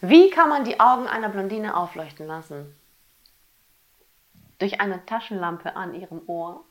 Wie kann man die Augen einer Blondine aufleuchten lassen? Durch eine Taschenlampe an ihrem Ohr?